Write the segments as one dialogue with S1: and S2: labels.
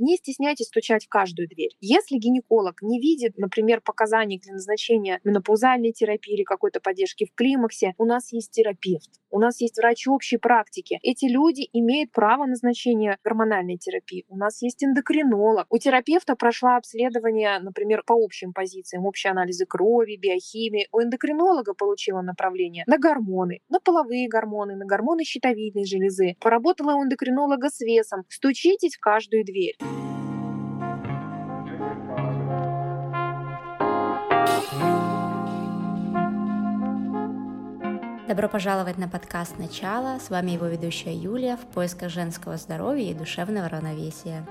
S1: не стесняйтесь стучать в каждую дверь. Если гинеколог не видит, например, показаний для назначения менопаузальной терапии или какой-то поддержки в климаксе, у нас есть терапевт, у нас есть врач общей практики. Эти люди имеют право назначения гормональной терапии. У нас есть эндокринолог. У терапевта прошла обследование, например, по общим позициям, общие анализы крови, биохимии. У эндокринолога получила направление на гормоны, на половые гормоны, на гормоны щитовидной железы. Поработала у эндокринолога с весом. Стучитесь в каждую дверь.
S2: Добро пожаловать на подкаст «Начало». С вами его ведущая Юлия в поисках женского здоровья и душевного равновесия.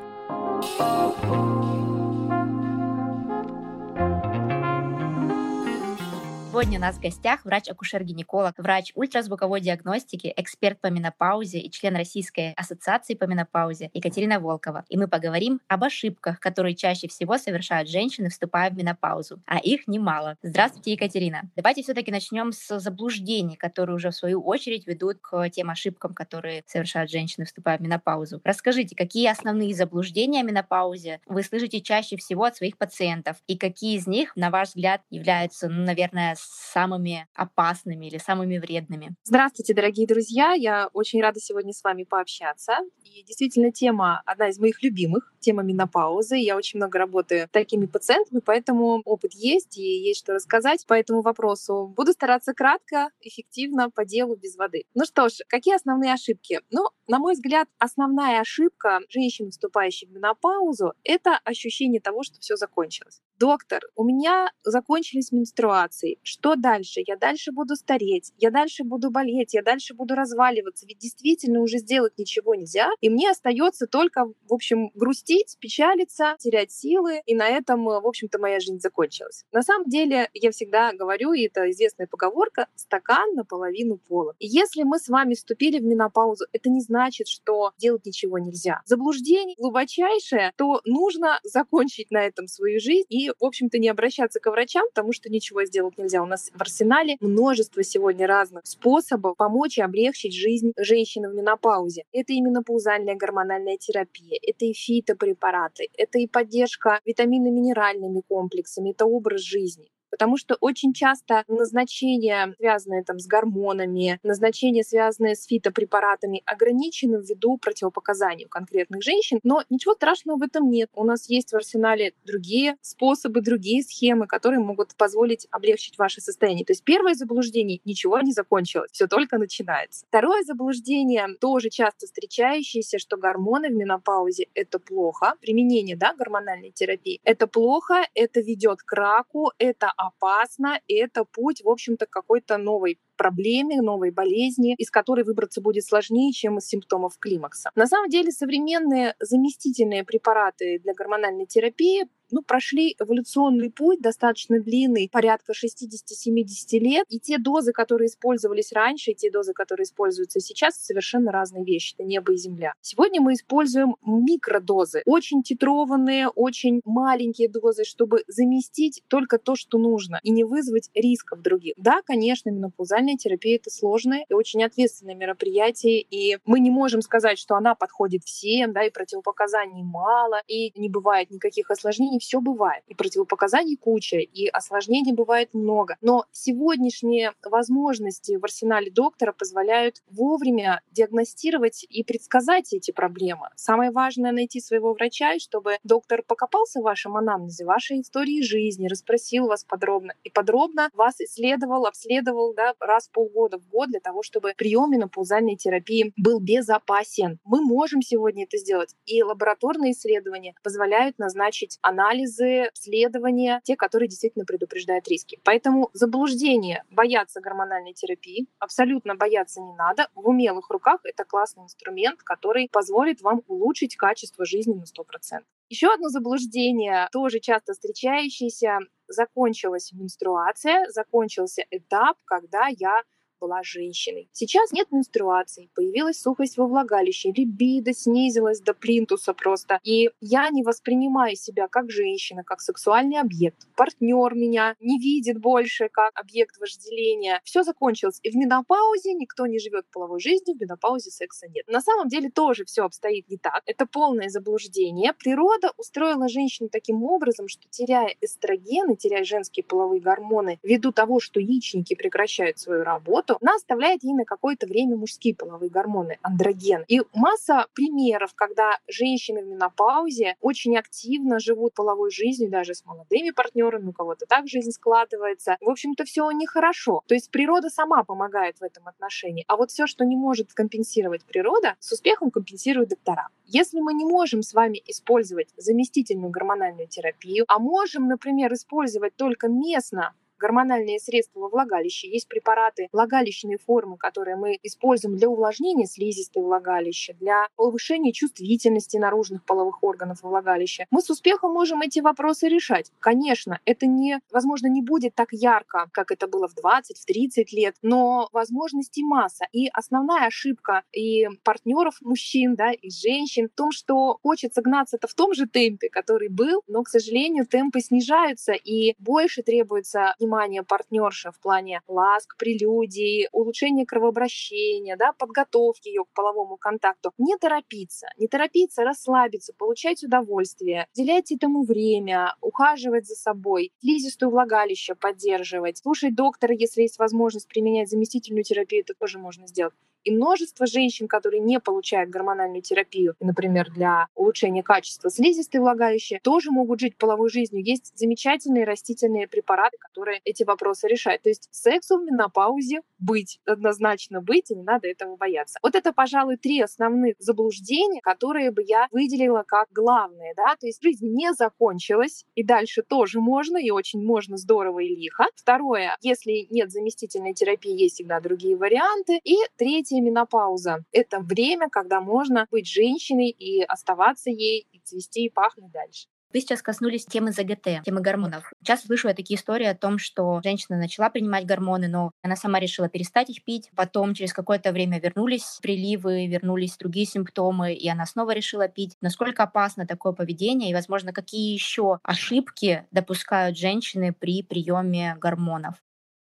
S2: Сегодня у нас в гостях врач-акушер-гинеколог, врач ультразвуковой диагностики, эксперт по менопаузе и член Российской ассоциации по менопаузе Екатерина Волкова. И мы поговорим об ошибках, которые чаще всего совершают женщины, вступая в менопаузу. А их немало. Здравствуйте, Екатерина. Давайте все-таки начнем с заблуждений, которые уже в свою очередь ведут к тем ошибкам, которые совершают женщины, вступая в менопаузу. Расскажите, какие основные заблуждения о менопаузе вы слышите чаще всего от своих пациентов и какие из них, на ваш взгляд, являются, ну, наверное, самыми опасными или самыми вредными.
S1: Здравствуйте, дорогие друзья! Я очень рада сегодня с вами пообщаться. И действительно, тема одна из моих любимых, тема менопаузы. Я очень много работаю с такими пациентами, поэтому опыт есть и есть что рассказать по этому вопросу. Буду стараться кратко, эффективно, по делу, без воды. Ну что ж, какие основные ошибки? Ну, на мой взгляд, основная ошибка женщин, вступающих в менопаузу, это ощущение того, что все закончилось. Доктор, у меня закончились менструации что дальше? Я дальше буду стареть, я дальше буду болеть, я дальше буду разваливаться. Ведь действительно уже сделать ничего нельзя. И мне остается только, в общем, грустить, печалиться, терять силы. И на этом, в общем-то, моя жизнь закончилась. На самом деле, я всегда говорю, и это известная поговорка, стакан наполовину пола. И если мы с вами вступили в менопаузу, это не значит, что делать ничего нельзя. Заблуждение глубочайшее, то нужно закончить на этом свою жизнь и, в общем-то, не обращаться к врачам, потому что ничего сделать нельзя у нас в арсенале множество сегодня разных способов помочь и облегчить жизнь женщины в менопаузе. Это именно паузальная гормональная терапия, это и фитопрепараты, это и поддержка витаминно-минеральными комплексами, это образ жизни. Потому что очень часто назначения, связанные там, с гормонами, назначения, связанные с фитопрепаратами, ограничены ввиду противопоказаний у конкретных женщин. Но ничего страшного в этом нет. У нас есть в арсенале другие способы, другие схемы, которые могут позволить облегчить ваше состояние. То есть первое заблуждение — ничего не закончилось, все только начинается. Второе заблуждение, тоже часто встречающееся, что гормоны в менопаузе — это плохо. Применение да, гормональной терапии — это плохо, это ведет к раку, это опасно, и это путь, в общем-то, какой-то новой проблеме, новой болезни, из которой выбраться будет сложнее, чем из симптомов климакса. На самом деле современные заместительные препараты для гормональной терапии ну, прошли эволюционный путь достаточно длинный, порядка 60-70 лет. И те дозы, которые использовались раньше, и те дозы, которые используются сейчас, совершенно разные вещи. Это небо и земля. Сегодня мы используем микродозы, очень титрованные, очень маленькие дозы, чтобы заместить только то, что нужно, и не вызвать рисков других. Да, конечно, менопаузальная гормональная терапия — это сложное и очень ответственное мероприятие, и мы не можем сказать, что она подходит всем, да, и противопоказаний мало, и не бывает никаких осложнений, все бывает. И противопоказаний куча, и осложнений бывает много. Но сегодняшние возможности в арсенале доктора позволяют вовремя диагностировать и предсказать эти проблемы. Самое важное — найти своего врача, чтобы доктор покопался в вашем анамнезе, вашей истории жизни, расспросил вас подробно и подробно вас исследовал, обследовал, да, раз в полгода в год для того, чтобы прием менопаузальной терапии был безопасен. Мы можем сегодня это сделать. И лабораторные исследования позволяют назначить анализы, исследования, те, которые действительно предупреждают риски. Поэтому заблуждение бояться гормональной терапии абсолютно бояться не надо. В умелых руках это классный инструмент, который позволит вам улучшить качество жизни на 100%. Еще одно заблуждение, тоже часто встречающееся, закончилась менструация, закончился этап, когда я была женщиной. Сейчас нет менструаций, появилась сухость во влагалище, либидо снизилась до плинтуса просто. И я не воспринимаю себя как женщина, как сексуальный объект. Партнер меня не видит больше как объект вожделения. Все закончилось. И в менопаузе никто не живет половой жизнью, в менопаузе секса нет. На самом деле тоже все обстоит не так. Это полное заблуждение. Природа устроила женщину таким образом, что теряя эстрогены, теряя женские половые гормоны, ввиду того, что яичники прекращают свою работу, она оставляет ей на какое-то время мужские половые гормоны, андроген. И масса примеров, когда женщины в менопаузе очень активно живут половой жизнью, даже с молодыми партнерами, у кого-то так жизнь складывается. В общем-то, все нехорошо. То есть природа сама помогает в этом отношении. А вот все, что не может компенсировать природа, с успехом компенсируют доктора. Если мы не можем с вами использовать заместительную гормональную терапию, а можем, например, использовать только местно гормональные средства во влагалище. Есть препараты влагалищной формы, которые мы используем для увлажнения слизистой влагалища, для повышения чувствительности наружных половых органов во влагалище. Мы с успехом можем эти вопросы решать. Конечно, это не, возможно, не будет так ярко, как это было в 20, в 30 лет, но возможностей масса. И основная ошибка и партнеров мужчин, да, и женщин в том, что хочется гнаться-то в том же темпе, который был, но, к сожалению, темпы снижаются, и больше требуется внимание партнерши в плане ласк, прелюдий, улучшения кровообращения, да, подготовки ее к половому контакту. Не торопиться, не торопиться, расслабиться, получать удовольствие, уделять этому время, ухаживать за собой, слизистую влагалище поддерживать, слушать доктора, если есть возможность применять заместительную терапию, это тоже можно сделать. И множество женщин, которые не получают гормональную терапию, например, для улучшения качества слизистой влагалища, тоже могут жить половой жизнью. Есть замечательные растительные препараты, которые эти вопросы решают. То есть сексу в менопаузе быть, однозначно быть, и не надо этого бояться. Вот это, пожалуй, три основных заблуждения, которые бы я выделила как главные. Да? То есть жизнь не закончилась, и дальше тоже можно, и очень можно здорово и лихо. Второе, если нет заместительной терапии, есть всегда другие варианты. И третье, Третья менопауза — это время, когда можно быть женщиной и оставаться ей, и цвести, и пахнуть дальше.
S2: Вы сейчас коснулись темы ЗГТ, темы гормонов. Часто слышу я такие истории о том, что женщина начала принимать гормоны, но она сама решила перестать их пить, потом через какое-то время вернулись приливы, вернулись другие симптомы, и она снова решила пить. Насколько опасно такое поведение и, возможно, какие еще ошибки допускают женщины при приеме гормонов?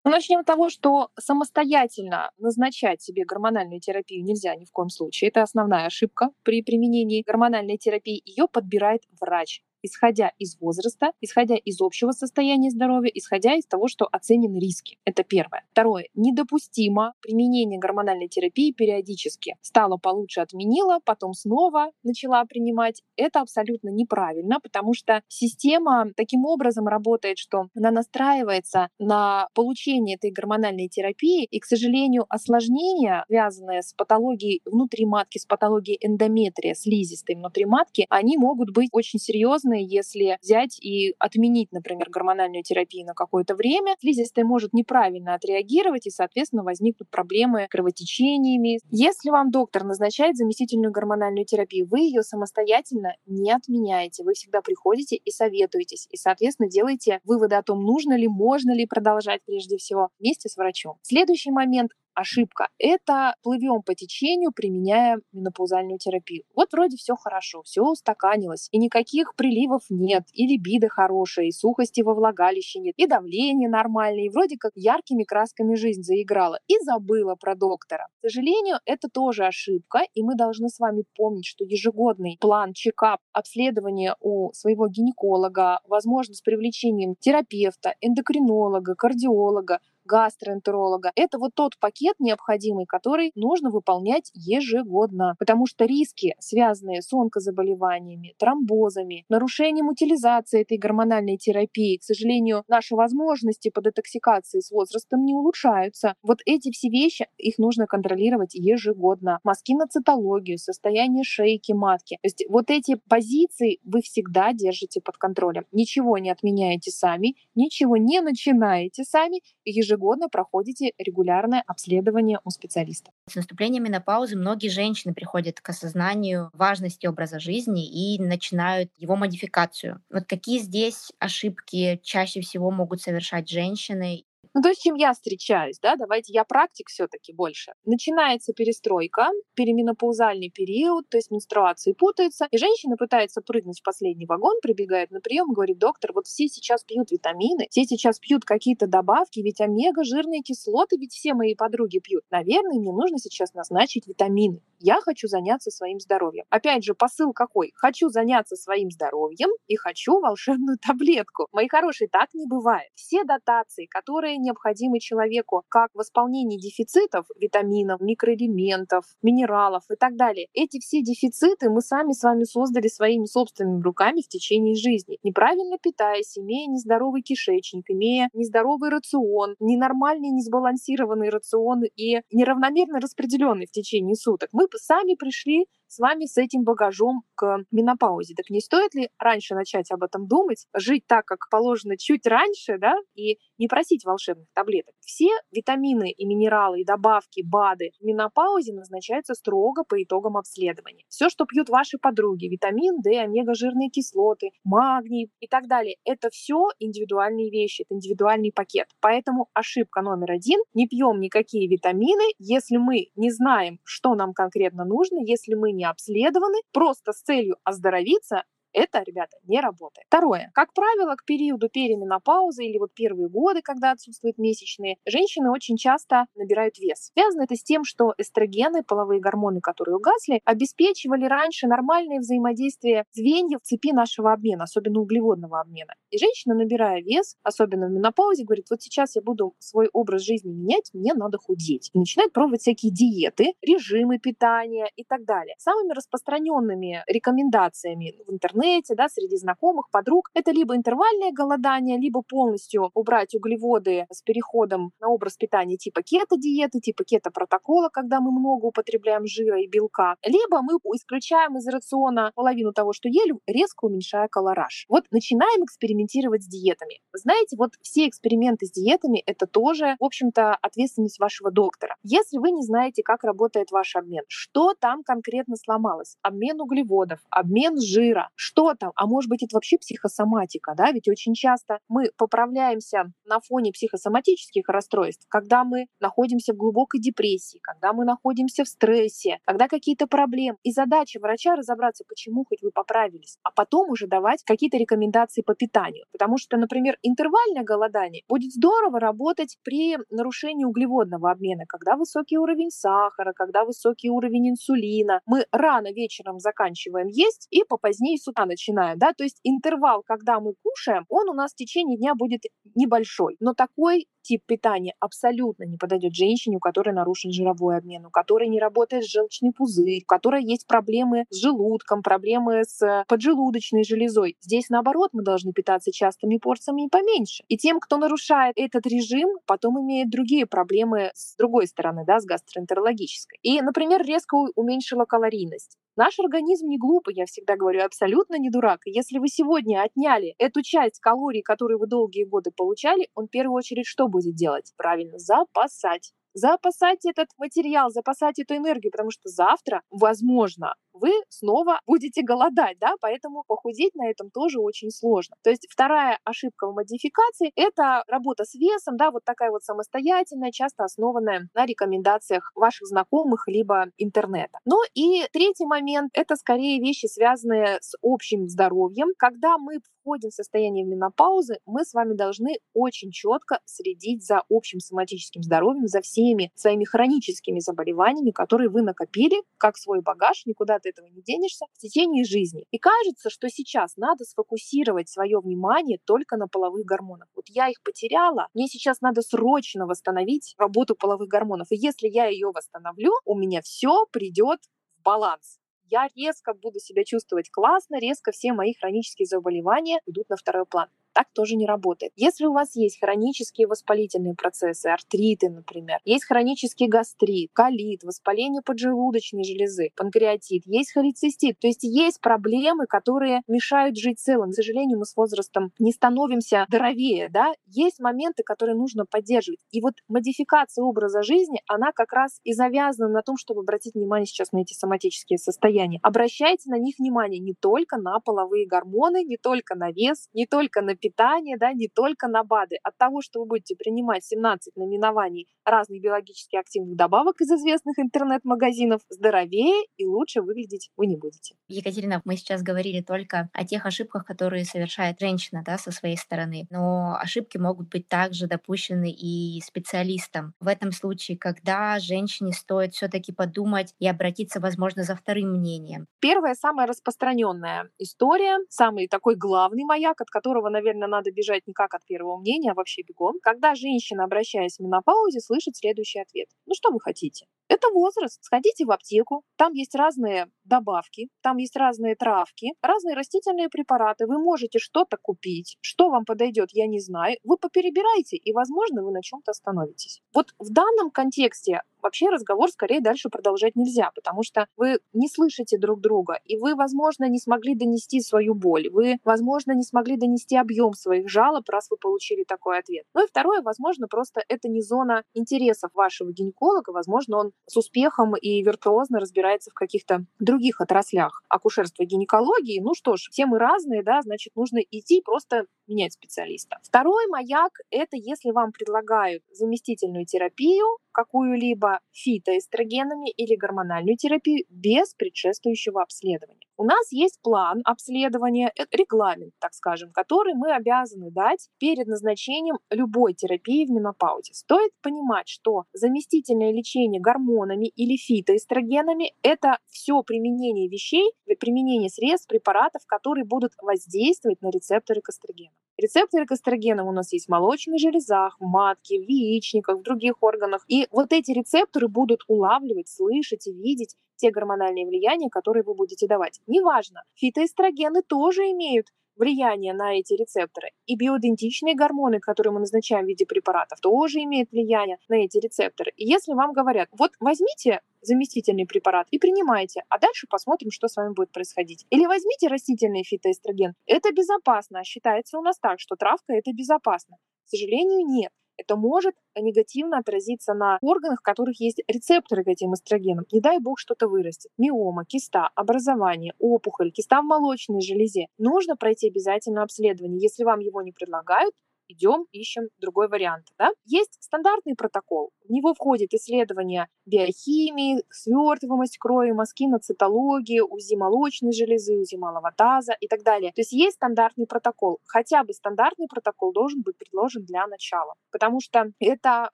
S1: Ну, начнем с того, что самостоятельно назначать себе гормональную терапию нельзя ни в коем случае. Это основная ошибка при применении гормональной терапии. Ее подбирает врач исходя из возраста, исходя из общего состояния здоровья, исходя из того, что оценены риски. Это первое. Второе. Недопустимо применение гормональной терапии периодически. Стало получше, отменила, потом снова начала принимать. Это абсолютно неправильно, потому что система таким образом работает, что она настраивается на получение этой гормональной терапии, и, к сожалению, осложнения, связанные с патологией внутри матки, с патологией эндометрия, слизистой внутри матки, они могут быть очень серьезные серьезные, если взять и отменить, например, гормональную терапию на какое-то время, слизистая может неправильно отреагировать, и, соответственно, возникнут проблемы кровотечениями. Если вам доктор назначает заместительную гормональную терапию, вы ее самостоятельно не отменяете. Вы всегда приходите и советуетесь, и, соответственно, делаете выводы о том, нужно ли, можно ли продолжать прежде всего вместе с врачом. Следующий момент ошибка. Это плывем по течению, применяя менопаузальную терапию. Вот вроде все хорошо, все устаканилось, и никаких приливов нет, и либидо хорошая, и сухости во влагалище нет, и давление нормальное, и вроде как яркими красками жизнь заиграла, и забыла про доктора. К сожалению, это тоже ошибка, и мы должны с вами помнить, что ежегодный план чекап, обследование у своего гинеколога, возможно, с привлечением терапевта, эндокринолога, кардиолога, гастроэнтеролога. Это вот тот пакет необходимый, который нужно выполнять ежегодно, потому что риски, связанные с онкозаболеваниями, тромбозами, нарушением утилизации этой гормональной терапии, к сожалению, наши возможности по детоксикации с возрастом не улучшаются. Вот эти все вещи, их нужно контролировать ежегодно. Мазки на цитологию, состояние шейки матки. То есть вот эти позиции вы всегда держите под контролем. Ничего не отменяете сами, ничего не начинаете сами, ежегодно проходите регулярное обследование у специалиста.
S2: С наступлением менопаузы многие женщины приходят к осознанию важности образа жизни и начинают его модификацию. Вот какие здесь ошибки чаще всего могут совершать женщины?
S1: Ну, то есть, чем я встречаюсь, да, давайте я практик все таки больше. Начинается перестройка, переменопаузальный период, то есть менструации путаются, и женщина пытается прыгнуть в последний вагон, прибегает на прием, говорит, доктор, вот все сейчас пьют витамины, все сейчас пьют какие-то добавки, ведь омега, жирные кислоты, ведь все мои подруги пьют. Наверное, мне нужно сейчас назначить витамины. Я хочу заняться своим здоровьем. Опять же, посыл какой? Хочу заняться своим здоровьем и хочу волшебную таблетку. Мои хорошие, так не бывает. Все дотации, которые необходимы человеку, как восполнение дефицитов витаминов, микроэлементов, минералов и так далее, эти все дефициты мы сами с вами создали своими собственными руками в течение жизни. Неправильно питаясь, имея нездоровый кишечник, имея нездоровый рацион, ненормальный, несбалансированный рацион и неравномерно распределенный в течение суток, мы сами пришли с вами с этим багажом к менопаузе. Так не стоит ли раньше начать об этом думать, жить так, как положено чуть раньше, да, и не просить волшебных таблеток? Все витамины и минералы, и добавки, БАДы в менопаузе назначаются строго по итогам обследования. Все, что пьют ваши подруги, витамин D, омега-жирные кислоты, магний и так далее, это все индивидуальные вещи, это индивидуальный пакет. Поэтому ошибка номер один — не пьем никакие витамины, если мы не знаем, что нам конкретно нужно, если мы не обследованы, просто с целью оздоровиться, это, ребята, не работает. Второе. Как правило, к периоду переменопаузы или вот первые годы, когда отсутствуют месячные, женщины очень часто набирают вес. Связано это с тем, что эстрогены, половые гормоны, которые угасли, обеспечивали раньше нормальное взаимодействие звеньев цепи нашего обмена, особенно углеводного обмена. И женщина, набирая вес, особенно в менопаузе, говорит, вот сейчас я буду свой образ жизни менять, мне надо худеть. И начинает пробовать всякие диеты, режимы питания и так далее. Самыми распространенными рекомендациями в интернете интернете, да, среди знакомых, подруг. Это либо интервальное голодание, либо полностью убрать углеводы с переходом на образ питания типа кето-диеты, типа кето-протокола, когда мы много употребляем жира и белка. Либо мы исключаем из рациона половину того, что ели, резко уменьшая колораж. Вот начинаем экспериментировать с диетами. Знаете, вот все эксперименты с диетами — это тоже, в общем-то, ответственность вашего доктора. Если вы не знаете, как работает ваш обмен, что там конкретно сломалось, обмен углеводов, обмен жира, что там, а может быть это вообще психосоматика, да, ведь очень часто мы поправляемся на фоне психосоматических расстройств, когда мы находимся в глубокой депрессии, когда мы находимся в стрессе, когда какие-то проблемы. И задача врача разобраться, почему хоть вы поправились, а потом уже давать какие-то рекомендации по питанию. Потому что, например, интервальное голодание будет здорово работать при нарушении углеводного обмена, когда высокий уровень сахара, когда высокий уровень инсулина. Мы рано вечером заканчиваем есть и попозднее с начинаем, да, то есть интервал, когда мы кушаем, он у нас в течение дня будет небольшой, но такой тип питания абсолютно не подойдет женщине, у которой нарушен жировой обмен, у которой не работает желчный пузырь, у которой есть проблемы с желудком, проблемы с поджелудочной железой. Здесь, наоборот, мы должны питаться частыми порциями и поменьше. И тем, кто нарушает этот режим, потом имеет другие проблемы с другой стороны, да, с гастроэнтерологической. И, например, резко уменьшила калорийность. Наш организм не глупый, я всегда говорю, абсолютно не дурак. Если вы сегодня отняли эту часть калорий, которые вы долгие годы получали, он в первую очередь что будет делать? Правильно, запасать запасать этот материал, запасать эту энергию, потому что завтра, возможно, вы снова будете голодать, да, поэтому похудеть на этом тоже очень сложно. То есть вторая ошибка в модификации — это работа с весом, да, вот такая вот самостоятельная, часто основанная на рекомендациях ваших знакомых либо интернета. Ну и третий момент — это скорее вещи, связанные с общим здоровьем. Когда мы входим в состояние менопаузы, мы с вами должны очень четко следить за общим соматическим здоровьем, за всеми своими хроническими заболеваниями, которые вы накопили, как свой багаж, никуда ты этого не денешься, в течение жизни. И кажется, что сейчас надо сфокусировать свое внимание только на половых гормонах. Вот я их потеряла, мне сейчас надо срочно восстановить работу половых гормонов. И если я ее восстановлю, у меня все придет в баланс я резко буду себя чувствовать классно, резко все мои хронические заболевания идут на второй план так тоже не работает. Если у вас есть хронические воспалительные процессы, артриты, например, есть хронический гастрит, колит, воспаление поджелудочной железы, панкреатит, есть холецистит, то есть есть проблемы, которые мешают жить целым. К сожалению, мы с возрастом не становимся здоровее, да, есть моменты, которые нужно поддерживать. И вот модификация образа жизни, она как раз и завязана на том, чтобы обратить внимание сейчас на эти соматические состояния. Обращайте на них внимание не только на половые гормоны, не только на вес, не только на питание, да, не только на БАДы. От того, что вы будете принимать 17 наименований разных биологически активных добавок из известных интернет-магазинов, здоровее и лучше выглядеть вы не будете.
S2: Екатерина, мы сейчас говорили только о тех ошибках, которые совершает женщина да, со своей стороны, но ошибки могут быть также допущены и специалистам. В этом случае, когда женщине стоит все-таки подумать и обратиться, возможно, за вторым мнением.
S1: Первая, самая распространенная история, самый такой главный маяк, от которого, наверное, надо бежать не как от первого мнения, а вообще бегом. Когда женщина, обращаясь в менопаузе, слышит следующий ответ. Ну что вы хотите? Это возраст. Сходите в аптеку, там есть разные добавки, там есть разные травки, разные растительные препараты. Вы можете что-то купить, что вам подойдет, я не знаю. Вы поперебирайте, и, возможно, вы на чем-то остановитесь. Вот в данном контексте вообще разговор скорее дальше продолжать нельзя, потому что вы не слышите друг друга, и вы, возможно, не смогли донести свою боль, вы, возможно, не смогли донести объем своих жалоб, раз вы получили такой ответ. Ну и второе, возможно, просто это не зона интересов вашего гинеколога, возможно, он с успехом и виртуозно разбирается в каких-то других отраслях акушерства и гинекологии. Ну что ж, все мы разные, да, значит, нужно идти просто менять специалиста. Второй маяк — это если вам предлагают заместительную терапию, какую-либо фитоэстрогенами или гормональную терапию без предшествующего обследования. У нас есть план обследования, э, регламент, так скажем, который мы обязаны дать перед назначением любой терапии в менопаузе. Стоит понимать, что заместительное лечение гормонами или фитоэстрогенами — это все применение вещей, применение средств, препаратов, которые будут воздействовать на рецепторы к эстрогенам. Рецепторы к эстрогенам у нас есть в молочных железах, в матке, в яичниках, в других органах. И вот эти рецепторы будут улавливать, слышать и видеть те гормональные влияния, которые вы будете давать. Неважно, фитоэстрогены тоже имеют влияние на эти рецепторы. И биоидентичные гормоны, которые мы назначаем в виде препаратов, тоже имеют влияние на эти рецепторы. И если вам говорят, вот возьмите заместительный препарат и принимайте, а дальше посмотрим, что с вами будет происходить. Или возьмите растительный фитоэстроген. Это безопасно. Считается у нас так, что травка это безопасно. К сожалению, нет это может негативно отразиться на органах, в которых есть рецепторы к этим эстрогенам. Не дай бог что-то вырастет. Миома, киста, образование, опухоль, киста в молочной железе. Нужно пройти обязательно обследование. Если вам его не предлагают, идем, ищем другой вариант. Да? Есть стандартный протокол. В него входит исследование биохимии, свертываемость крови, мазки на цитологии, УЗИ молочной железы, УЗИ малого таза и так далее. То есть есть стандартный протокол. Хотя бы стандартный протокол должен быть предложен для начала. Потому что это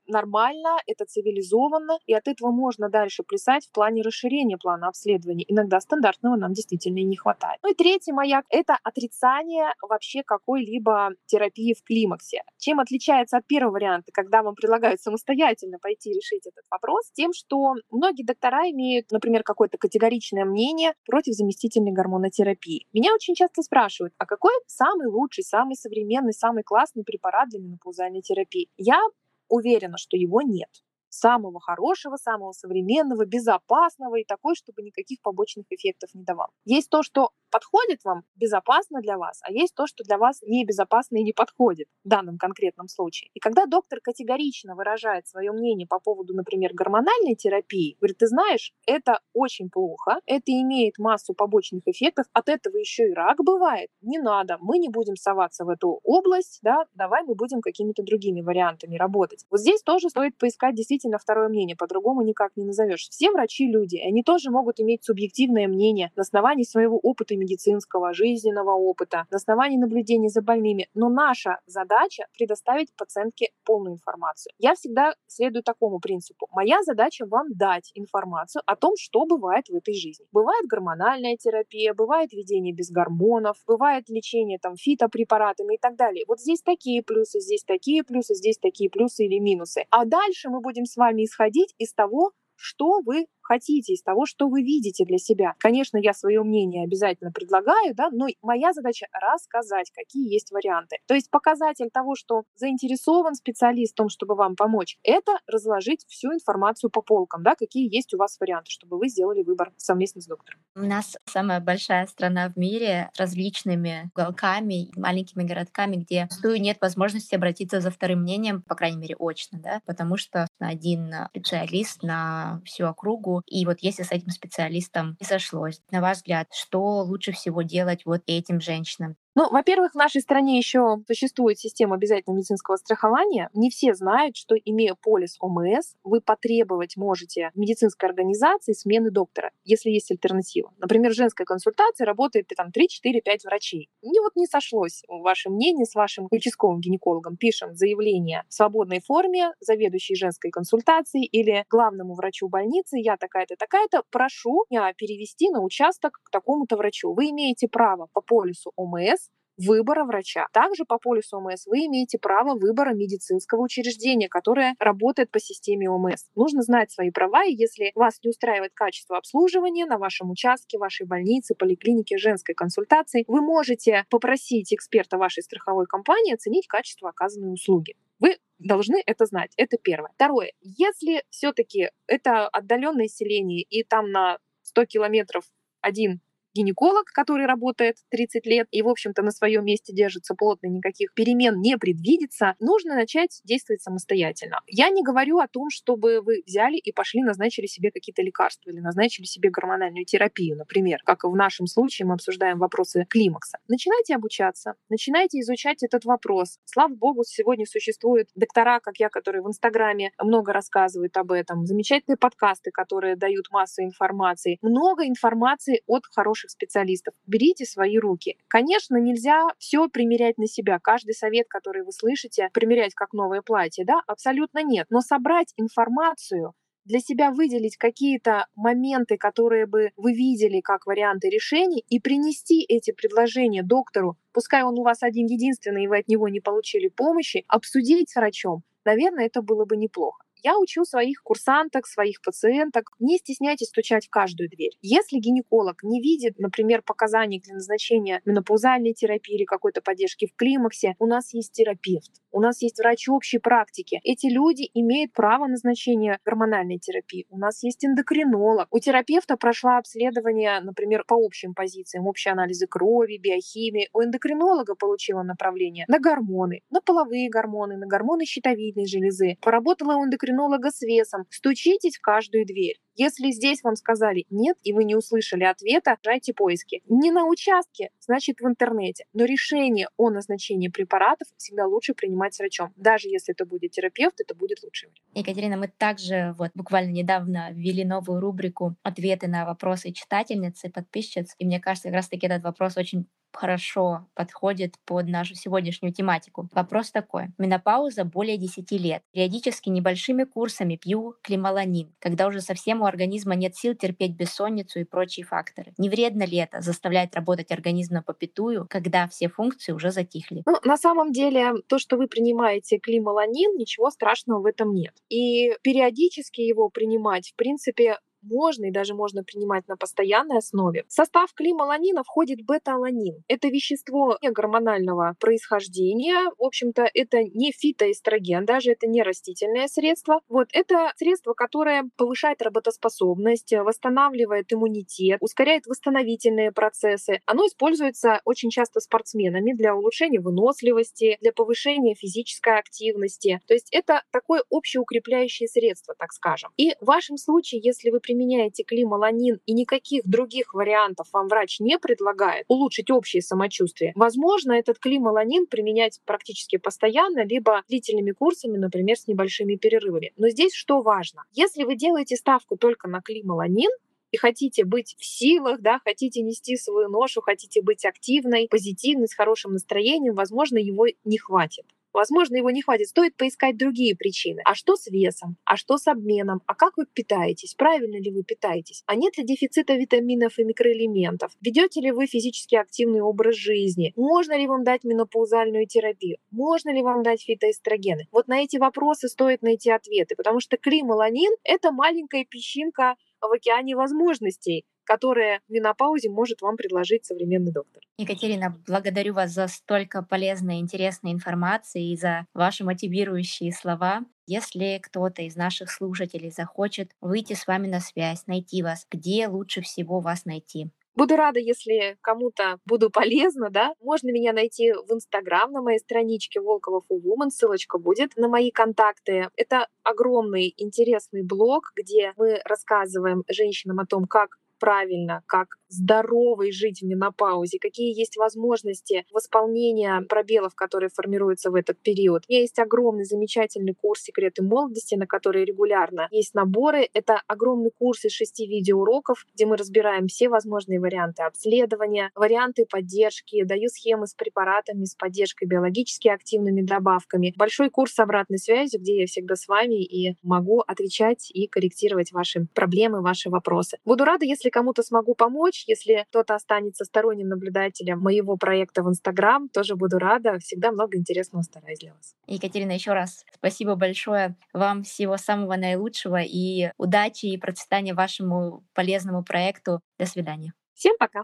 S1: нормально, это цивилизованно, и от этого можно дальше плясать в плане расширения плана обследования. Иногда стандартного нам действительно и не хватает. Ну и третий маяк — это отрицание вообще какой-либо терапии в климаксе комплексе. Чем отличается от первого варианта, когда вам предлагают самостоятельно пойти решить этот вопрос? Тем, что многие доктора имеют, например, какое-то категоричное мнение против заместительной гормонотерапии. Меня очень часто спрашивают, а какой самый лучший, самый современный, самый классный препарат для менопаузальной терапии? Я уверена, что его нет самого хорошего, самого современного, безопасного и такой, чтобы никаких побочных эффектов не давал. Есть то, что подходит вам, безопасно для вас, а есть то, что для вас небезопасно и не подходит в данном конкретном случае. И когда доктор категорично выражает свое мнение по поводу, например, гормональной терапии, говорит, ты знаешь, это очень плохо, это имеет массу побочных эффектов, от этого еще и рак бывает, не надо, мы не будем соваться в эту область, да, давай мы будем какими-то другими вариантами работать. Вот здесь тоже стоит поискать действительно второе мнение, по-другому никак не назовешь. Все врачи люди, и они тоже могут иметь субъективное мнение на основании своего опыта медицинского, жизненного опыта, на основании наблюдений за больными. Но наша задача предоставить пациентке полную информацию. Я всегда следую такому принципу. Моя задача вам дать информацию о том, что бывает в этой жизни. Бывает гормональная терапия, бывает ведение без гормонов, бывает лечение там фитопрепаратами и так далее. Вот здесь такие плюсы, здесь такие плюсы, здесь такие плюсы или минусы. А дальше мы будем с вами исходить из того, что вы хотите, из того, что вы видите для себя. Конечно, я свое мнение обязательно предлагаю, да, но моя задача рассказать, какие есть варианты. То есть показатель того, что заинтересован специалист в том, чтобы вам помочь, это разложить всю информацию по полкам, да, какие есть у вас варианты, чтобы вы сделали выбор совместно с доктором.
S2: У нас самая большая страна в мире с различными уголками, маленькими городками, где нет возможности обратиться за вторым мнением, по крайней мере, очно, да, потому что один специалист на всю округу и вот если с этим специалистом не сошлось, на ваш взгляд, что лучше всего делать вот этим женщинам?
S1: Ну, во-первых, в нашей стране еще существует система обязательного медицинского страхования. Не все знают, что имея полис ОМС, вы потребовать можете в медицинской организации смены доктора, если есть альтернатива. Например, женская консультация работает там 3, 4, 5 врачей. Не вот не сошлось ваше мнение с вашим участковым гинекологом. Пишем заявление в свободной форме заведующей женской консультацией или главному врачу больницы. Я такая-то, такая-то. Прошу меня перевести на участок к такому-то врачу. Вы имеете право по полису ОМС выбора врача. Также по полису ОМС вы имеете право выбора медицинского учреждения, которое работает по системе ОМС. Нужно знать свои права, и если вас не устраивает качество обслуживания на вашем участке, вашей больнице, поликлинике, женской консультации, вы можете попросить эксперта вашей страховой компании оценить качество оказанной услуги. Вы должны это знать. Это первое. Второе. Если все-таки это отдаленное селение и там на 100 километров один гинеколог, который работает 30 лет и, в общем-то, на своем месте держится плотно, никаких перемен не предвидится, нужно начать действовать самостоятельно. Я не говорю о том, чтобы вы взяли и пошли, назначили себе какие-то лекарства или назначили себе гормональную терапию, например, как в нашем случае мы обсуждаем вопросы климакса. Начинайте обучаться, начинайте изучать этот вопрос. Слава богу, сегодня существуют доктора, как я, которые в Инстаграме много рассказывают об этом, замечательные подкасты, которые дают массу информации, много информации от хороших хороших специалистов. Берите свои руки. Конечно, нельзя все примерять на себя. Каждый совет, который вы слышите, примерять как новое платье, да, абсолютно нет. Но собрать информацию, для себя выделить какие-то моменты, которые бы вы видели как варианты решений, и принести эти предложения доктору, пускай он у вас один единственный, и вы от него не получили помощи, обсудить с врачом, наверное, это было бы неплохо. Я учу своих курсанток, своих пациенток. Не стесняйтесь стучать в каждую дверь. Если гинеколог не видит, например, показаний для назначения менопаузальной терапии или какой-то поддержки в климаксе, у нас есть терапевт, у нас есть врач общей практики. Эти люди имеют право назначения гормональной терапии. У нас есть эндокринолог. У терапевта прошла обследование, например, по общим позициям, общие анализы крови, биохимии. У эндокринолога получила направление на гормоны, на половые гормоны, на гормоны щитовидной железы. Поработала у эндокринолога с весом. Стучитесь в каждую дверь. Если здесь вам сказали нет, и вы не услышали ответа, жайте поиски. Не на участке, значит в интернете. Но решение о назначении препаратов всегда лучше принимать с врачом. Даже если это будет терапевт, это будет лучше.
S2: Екатерина, мы также вот буквально недавно ввели новую рубрику «Ответы на вопросы читательницы, подписчиц». И мне кажется, как раз-таки этот вопрос очень хорошо подходит под нашу сегодняшнюю тематику. Вопрос такой. Менопауза более 10 лет. Периодически небольшими курсами пью клималанин, когда уже совсем у организма нет сил терпеть бессонницу и прочие факторы. Не вредно ли это заставлять работать организм на попитую, когда все функции уже затихли?
S1: Ну, на самом деле, то, что вы принимаете клималанин, ничего страшного в этом нет. И периодически его принимать, в принципе, можно и даже можно принимать на постоянной основе. В состав клималанина входит бета-аланин. Это вещество не гормонального происхождения. В общем-то, это не фитоэстроген, даже это не растительное средство. Вот это средство, которое повышает работоспособность, восстанавливает иммунитет, ускоряет восстановительные процессы. Оно используется очень часто спортсменами для улучшения выносливости, для повышения физической активности. То есть это такое общеукрепляющее средство, так скажем. И в вашем случае, если вы применяете клималанин и никаких других вариантов вам врач не предлагает улучшить общее самочувствие, возможно, этот клималанин применять практически постоянно, либо длительными курсами, например, с небольшими перерывами. Но здесь что важно? Если вы делаете ставку только на клималанин, и хотите быть в силах, да, хотите нести свою ношу, хотите быть активной, позитивной, с хорошим настроением, возможно, его не хватит. Возможно, его не хватит. Стоит поискать другие причины. А что с весом? А что с обменом? А как вы питаетесь? Правильно ли вы питаетесь? А нет ли дефицита витаминов и микроэлементов? Ведете ли вы физически активный образ жизни? Можно ли вам дать менопаузальную терапию? Можно ли вам дать фитоэстрогены? Вот на эти вопросы стоит найти ответы, потому что клималанин — это маленькая песчинка в океане возможностей, которые в менопаузе может вам предложить современный доктор.
S2: Екатерина, благодарю вас за столько полезной и интересной информации и за ваши мотивирующие слова. Если кто-то из наших слушателей захочет выйти с вами на связь, найти вас, где лучше всего вас найти?
S1: Буду рада, если кому-то буду полезна, да. Можно меня найти в Инстаграм на моей страничке Волкова for Woman, ссылочка будет на мои контакты. Это огромный интересный блог, где мы рассказываем женщинам о том, как правильно, как здоровой жить в менопаузе, какие есть возможности восполнения пробелов, которые формируются в этот период. Есть огромный замечательный курс «Секреты молодости», на который регулярно есть наборы. Это огромный курс из шести видеоуроков, где мы разбираем все возможные варианты обследования, варианты поддержки, даю схемы с препаратами, с поддержкой биологически активными добавками. Большой курс обратной связью, где я всегда с вами и могу отвечать и корректировать ваши проблемы, ваши вопросы. Буду рада, если кому-то смогу помочь, если кто-то останется сторонним наблюдателем моего проекта в Инстаграм, тоже буду рада. Всегда много интересного стараюсь для вас.
S2: Екатерина, еще раз спасибо большое. Вам всего самого наилучшего и удачи и процветания вашему полезному проекту. До свидания.
S1: Всем пока.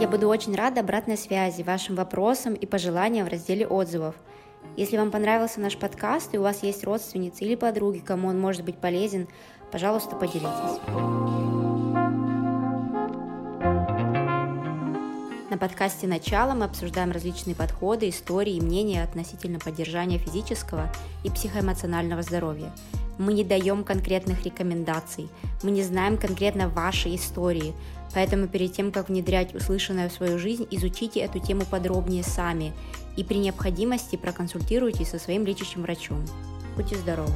S2: Я буду очень рада обратной связи, вашим вопросам и пожеланиям в разделе отзывов. Если вам понравился наш подкаст и у вас есть родственницы или подруги, кому он может быть полезен, пожалуйста, поделитесь. На подкасте «Начало» мы обсуждаем различные подходы, истории и мнения относительно поддержания физического и психоэмоционального здоровья. Мы не даем конкретных рекомендаций, мы не знаем конкретно вашей истории, Поэтому перед тем, как внедрять услышанное в свою жизнь, изучите эту тему подробнее сами и при необходимости проконсультируйтесь со своим лечащим врачом. Будьте здоровы!